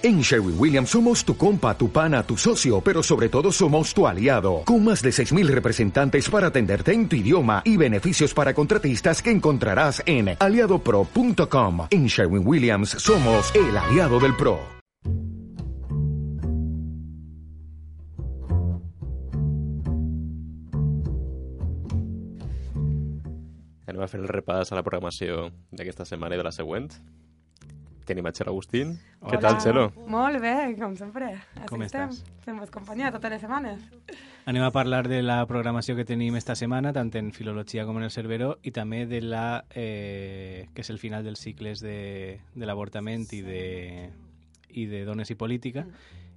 En Sherwin Williams somos tu compa, tu pana, tu socio, pero sobre todo somos tu aliado, con más de 6.000 representantes para atenderte en tu idioma y beneficios para contratistas que encontrarás en aliadopro.com. En Sherwin Williams somos el aliado del PRO. Anem a fer el a la programació d'aquesta setmana i de la següent. Tenim a Txelo Agustín. Què Hola. tal, Txelo? Molt bé, com sempre. Així Com estem, estàs? fent-vos companyia totes les setmanes. Anem a parlar de la programació que tenim esta setmana, tant en Filologia com en el Cerveró, i també de la eh, que és el final dels cicles de, de l'avortament i, de, i de dones i política.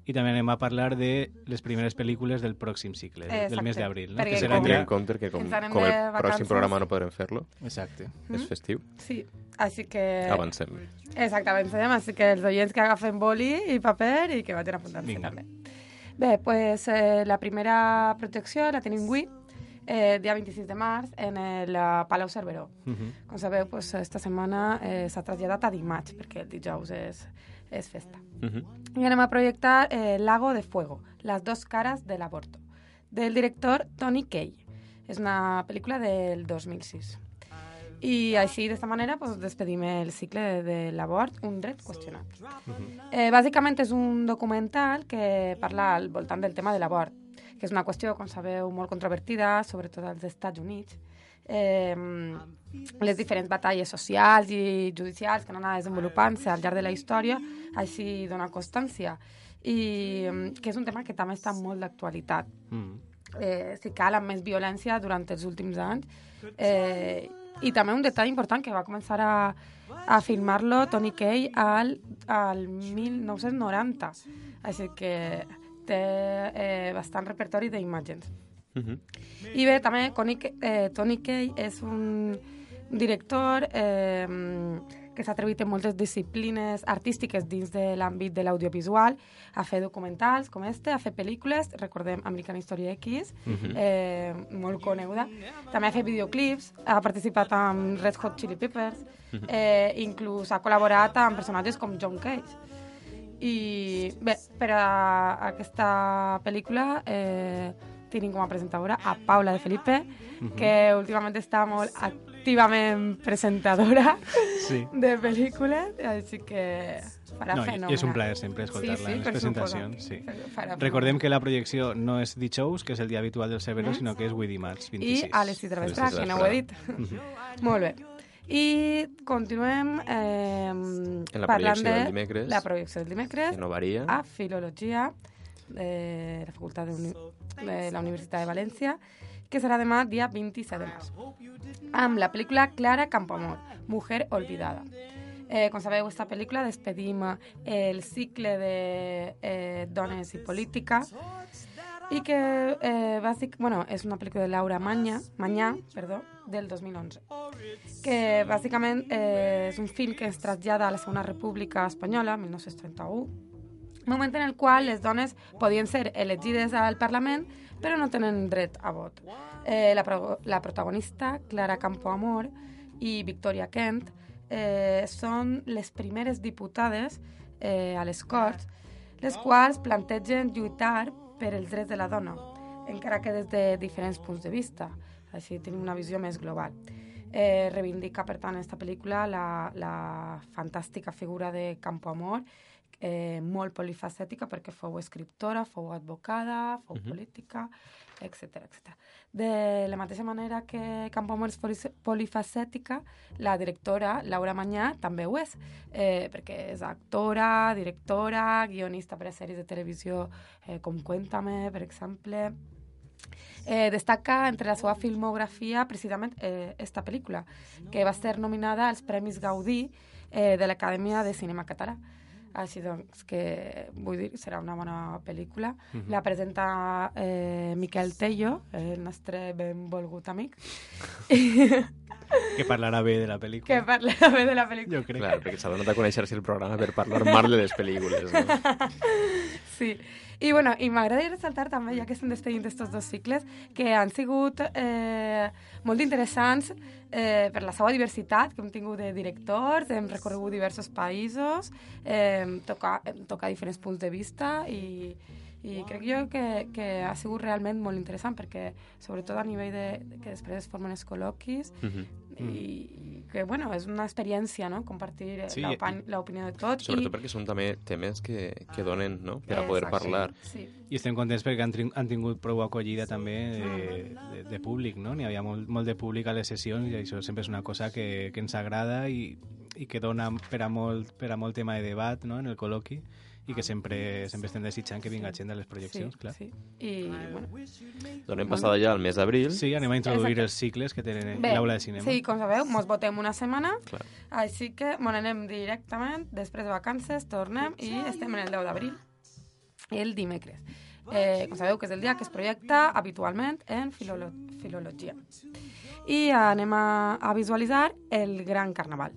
I també anem a parlar de les primeres pel·lícules del pròxim cicle, del Exacte. mes d'abril. No? Perquè Que com- serà ja... en compte que com, com el pròxim programa no podrem fer-lo, Exacte. és festiu, Sí, així que... avancem. Exacte, avancem, així que els oients que agafen boli i paper i que vagin apuntant-se també. Bé, pues, eh, la primera projecció la tenim avui, eh, dia 26 de març, en el eh, Palau Cerveró. Mhm. Com sabeu, pues, esta setmana eh, s'ha traslladat a dimarts, perquè el dijous és, és festa. Mhm. Y anem a proyectar eh, Lago de Fuego, las dos caras del aborto, del director Tony Kaye. És una pel·lícula del 2006. I així, d'esta manera, pues, despedim el cicle de, de l'abort, un dret qüestionat. eh, bàsicament és un documental que parla al voltant del tema de l'abort, que és una qüestió, com sabeu, molt controvertida, sobretot als Estats Units. Eh, les diferents batalles socials i judicials que han anat desenvolupant-se al llarg de la història, així dona constància. I que és un tema que també està molt d'actualitat. Mm. Eh, si cal, amb més violència durant els últims anys. Eh, I també un detall important que va començar a, a filmar-lo Tony Kaye al, al 1990. Així que té eh, bastant repertori d'imatges. Mhm. I bé, també Tony, eh, Tony Kaye és un director eh, que s'ha atrevit en moltes disciplines artístiques dins de l'àmbit de l'audiovisual, a fer documentals com este, a fer pel·lícules, recordem American History X, eh, molt coneguda. També ha fet videoclips, ha participat amb Red Hot Chili Peppers, eh, inclús ha col·laborat amb personatges com John Cage. I bé, per a aquesta pel·lícula eh, tenim com a presentadora a Paula de Felipe, que últimament està molt activament presentadora Sí. de pel·lícules, així que farà No, i- fenomenal. i és un plaer sempre escoltar-la sí, sí, en les presentacions. Sí. Farà Recordem que la projecció no és dijous, que és el dia habitual del Cerveró, Mm. sinó que és avui dimarts, I 26. a les 6 de la A les vesprà, sis de que la no ho he dit. vesprà. Molt bé. I continuem eh, En la parlant de dimecres. la projecció del dimecres Que no varia. a Filologia de la Facultat de, Uni de la Universitat de València, que serà demà, dia 27 de març, amb la pel·lícula Clara Campoamor, Mujer Olvidada. Eh, com sabeu, aquesta pel·lícula despedim el cicle de eh, dones i política i que eh, bàsic, bueno, és una pel·lícula de Laura Maña, Mañà perdó, del 2011 que bàsicament eh, és un film que es trasllada a la Segona República Espanyola, 1931, moment en el qual les dones podien ser elegides al Parlament però no tenen dret a vot. Eh, la, pro la protagonista, Clara Campoamor i Victoria Kent, eh, són les primeres diputades eh, a les Corts, les quals plantegen lluitar per els drets de la dona, encara que des de diferents punts de vista. Així tenim una visió més global. Eh, reivindica, per tant, aquesta pel·lícula la, la fantàstica figura de Campoamor, eh, molt polifacètica perquè fou escriptora, fou advocada, fou Mhm. política, etc etc. De la mateixa manera que Campoamor és poli- polifacètica, la directora Laura Mañà també ho és, eh, perquè és actora, directora, guionista per a sèries de televisió eh, com Cuéntame, per exemple. Eh, destaca entre la seva filmografia precisament eh, esta pel·lícula, que va ser nominada als Premis Gaudí eh, de l'Acadèmia de Cinema Català. Així doncs, que vull dir, serà una bona pel·lícula. La presenta eh, Miquel Tello, el nostre benvolgut amic, Que parlarà bé de la pel·lícula. que parla bé de la pel·lícula. Jo crec. Clar, perquè s'ha donat a conèixer-se el programa per parlar mal de les pel·lícules. No? Sí. I, bueno, i m'agradaria ressaltar també, ja que estem despedint aquests dos cicles, que han sigut eh, molt interessants eh, per la seva diversitat, que hem tingut de directors, hem recorregut diversos països, eh, tocar, tocar diferents punts de vista i, i crec jo que, que ha sigut realment molt interessant perquè sobretot a nivell de, de que després es formen els col·loquis Uh -huh. I, i que bueno, és una experiència no? compartir Sí, sí, l'opinió de tots Sobretot i, perquè són també temes que, que donen no? per a Eh, poder exacte, parlar. sí. I estem contents perquè han, han tingut prou acollida també de, de, de públic, no? N'hi havia molt, molt de públic a les sessions i això sempre és una cosa que, que ens agrada i, i que dona per a, molt, per a molt tema de debat no? en el col·loqui i que sempre, sempre estem desitjant que vinga gent a les projeccions, sí, clar. sí. I, bueno, Donem passada ja al mes d'abril. Sí, anem a introduir Exacte. els cicles que tenen l'aula de cinema. Sí, com sabeu, mos votem una setmana, Clar. així que bueno, anem directament, després de vacances, tornem i estem en el 10 d'abril, el dimecres. Eh, com sabeu que és el dia que es projecta habitualment en filolo filologia. I anem a, a visualitzar el Gran Carnaval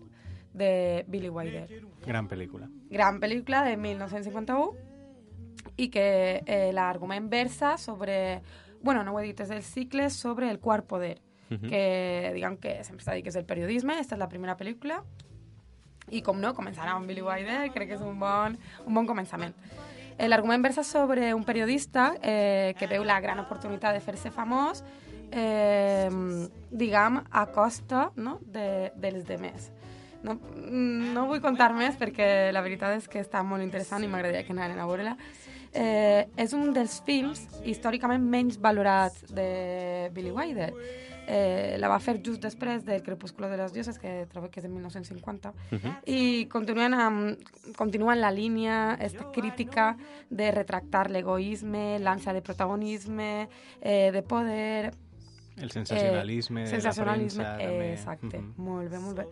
de Billy Wilder. Gran pel·lícula. gran pel·lícula de 1951 i que eh, l'argument versa sobre, bueno, no ho he dit, és el cicle sobre el quart poder, Mhm. que diguem que sempre s'ha dit que és el periodisme, esta és la primera pel·lícula, i com no, començarà amb Billy Wilder, crec que és un bon, un bon començament. Eh, L'argument versa sobre un periodista eh, que veu la gran oportunitat de fer-se famós, eh, diguem, a costa no, de, dels demés. No, no vull contar més perquè la veritat és que està molt interessant i m'agradaria que anaren a veure-la. Eh, és un dels films històricament menys valorats de Billy Wilder. Eh, la va fer just després del Crepúsculo de les dioses, que trobo que és de 1950, i continuen, amb, continuen la línia, esta crítica de retractar l'egoisme, l'ànsia de protagonisme, eh, de poder, El sensacionalisme, Eh, de sensacionalisme, la premsa, també. exacte, Mhm. molt bé, molt bé.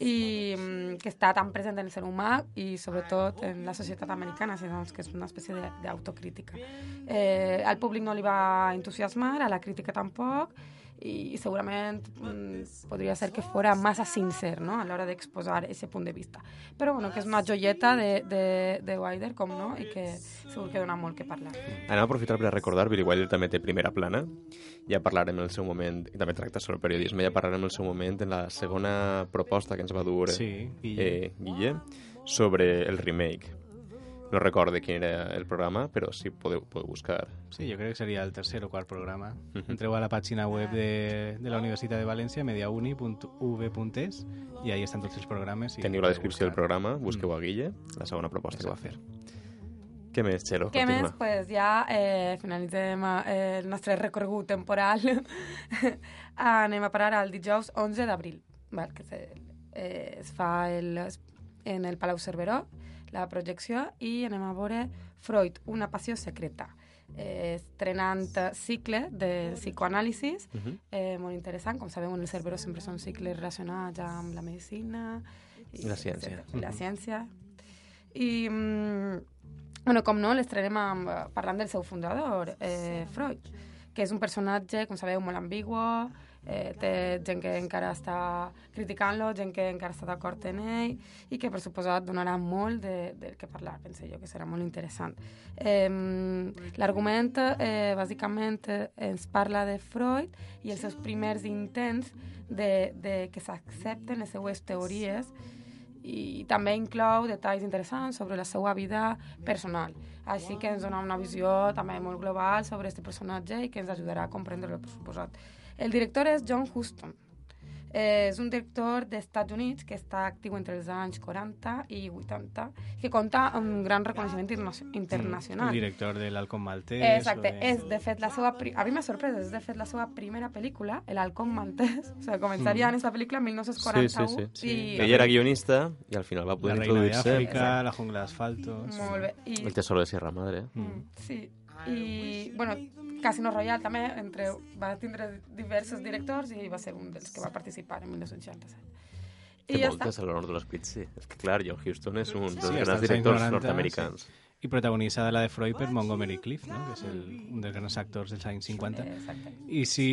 I mm, que està tan present en el ser humà i sobretot en la societat americana, sinó que és una espècie de- d'autocrítica. Eh, al públic no li va entusiasmar, a la crítica tampoc, i segurament mm, podria ser que fora massa sincer no? a l'hora d'exposar aquest punt de vista. Però bueno, que és una joieta de, de, de Wilder, com no, i que segur que dona molt que parlar. Anem a aprofitar per a recordar, Billy Wilder també té primera plana, ja parlarem en el seu moment, i també tracta sobre periodisme, ja parlarem en el seu moment en la segona proposta que ens va dur Sí, Guille. eh, Guille sobre el remake. No recorde quin era el programa, però sí podeu, podeu buscar. Sí, jo crec que seria el tercer o quart programa. Mhm. Entreu a la pàgina web de, de la Universitat de València, mediauni.uv.es, i ahí estan tots els programes. i Teniu la descripció del programa, busqueu a Guille, la segona proposta que va fer. Què més, Txelo? Què Continua. més? Pues ja eh, finalitzem eh, el nostre recorregut temporal. Anem a parar al dijous 11 d'abril, que se, eh, es fa el, en el Palau Cerveró, la projecció, i anem a veure Freud, una passió secreta. Eh, estrenant cicle de psicoanàlisis, Mhm. eh, molt interessant. Com sabeu, en el Cerveró sempre són cicles relacionats amb la medicina... I la ciència. etcètera, I la ciència. I, mm, bueno, com no, l'estrenem eh, parlant del seu fundador, eh, Freud, que és un personatge, com sabeu, molt ambigua, eh, té gent que encara està criticant-lo, gent que encara està d'acord en ell, i que, per suposat, donarà molt de, del que parlar, penso jo, que serà molt interessant. Eh, L'argument, eh, bàsicament, ens parla de Freud i els seus primers intents de, de que s'accepten les seues teories i també inclou detalls interessants sobre la seva vida personal. Així que ens dona una visió també molt global sobre aquest personatge i que ens ajudarà a comprendre-lo, per suposat. El director és John Huston. Eh, és un director dels Estats Units que està actiu entre els anys 40 i 80, que compta amb un gran reconeixement interna- internacional. El director de l'Halcón Maltès. Exacte, o de... és de fet la seva... A mi m'ha sorprès, és de fet la seva primera pel·lícula, El halcón maltès. O sigui, començaria en aquesta pel·lícula en 1941 Sí, sí, sí. i... Ella era guionista i al final va La poder reina de introduir-se África, la jungla d'asfalto... sí. Molt bé. I, el tesoro de Sierra Madre. Mm, sí. I, bueno, Casino Royale també entre, va tindre diversos directors i va ser un dels que va participar en 1967. Té I ja moltes a l'honor de l'Esprit, sí. És que, clar, John Huston és un dels Sí, grans directors 90, nord-americans. I protagonitzada la de Freud per Montgomery Clift, no? que és el, un dels grans actors dels anys 50. Exacte. I si,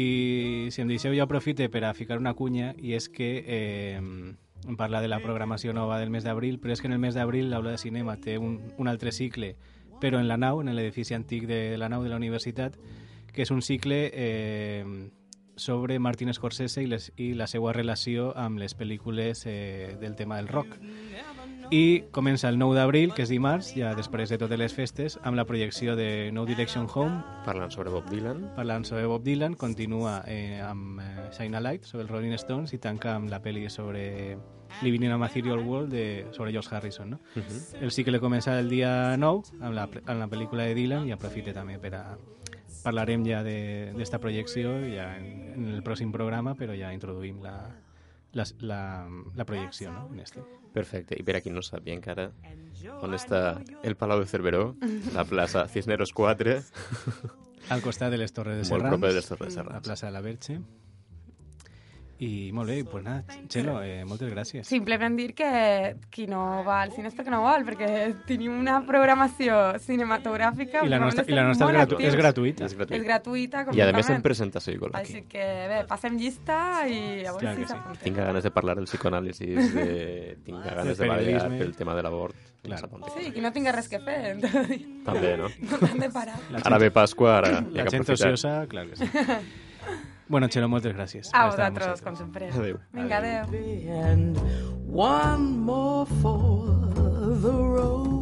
si em deixeu, jo aprofite per a ficar una cunya, i és que eh, em parla de la programació nova del mes d'abril, però és que en el mes d'abril l'Aula de Cinema té un, un altre cicle però en la nau, en l'edifici antic de la nau de la universitat, que és un cicle eh, sobre Martin Scorsese i, les, i la seva relació amb les pel·lícules eh, del tema del rock. I comença el 9 d'abril, que és dimarts, ja després de totes les festes, amb la projecció de No Direction Home, Parlant sobre Bob Dylan. parlant sobre Bob Dylan, continua eh, amb eh, Shine a Light, sobre els Rolling Stones, i tanca amb la pel·li sobre Living in a Material World de, sobre George Harrison. No? Uh -huh. El cicle comença el dia 9 amb la, amb la pel·lícula de Dylan i aprofite també per a... Parlarem ja de- d'esta de, projecció ja en, en el pròxim programa, però ja introduïm la, la, la, la projecció no? en este. Perfecte. I per a qui no sàpiga encara, on està el Palau de Cerveró, la plaça Cisneros 4, Al costat de les Torres de molt Serrans, proper de les Torres de la Serrans. plaça de la Verge. I molt bé, pues nada, Txelo, eh, moltes gràcies. Simplement dir que qui no va al cine és perquè no vol, perquè tenim una programació cinematogràfica I la nostra, i la nostra és, gratu és gratuïta. És gratuït. És gratuïta, I a més en presentació igual aquí. Així que bé, passem llista i a veure Clar si que sí. Tinc ganes de parlar del psicoanàlisis, de... tinc ganes de ballar periodisme. pel tema de l'avort. Clar. S'apunti. Sí, qui no tinga res que fer, entonces, També, no? no t'han de parar. Ara ve Pasqua, ara La gent ociosa, clar que sí. bueno, Txelo, moltes gràcies. A vosaltres, com sempre. Adéu. Vinga, adéu. and one more for the road.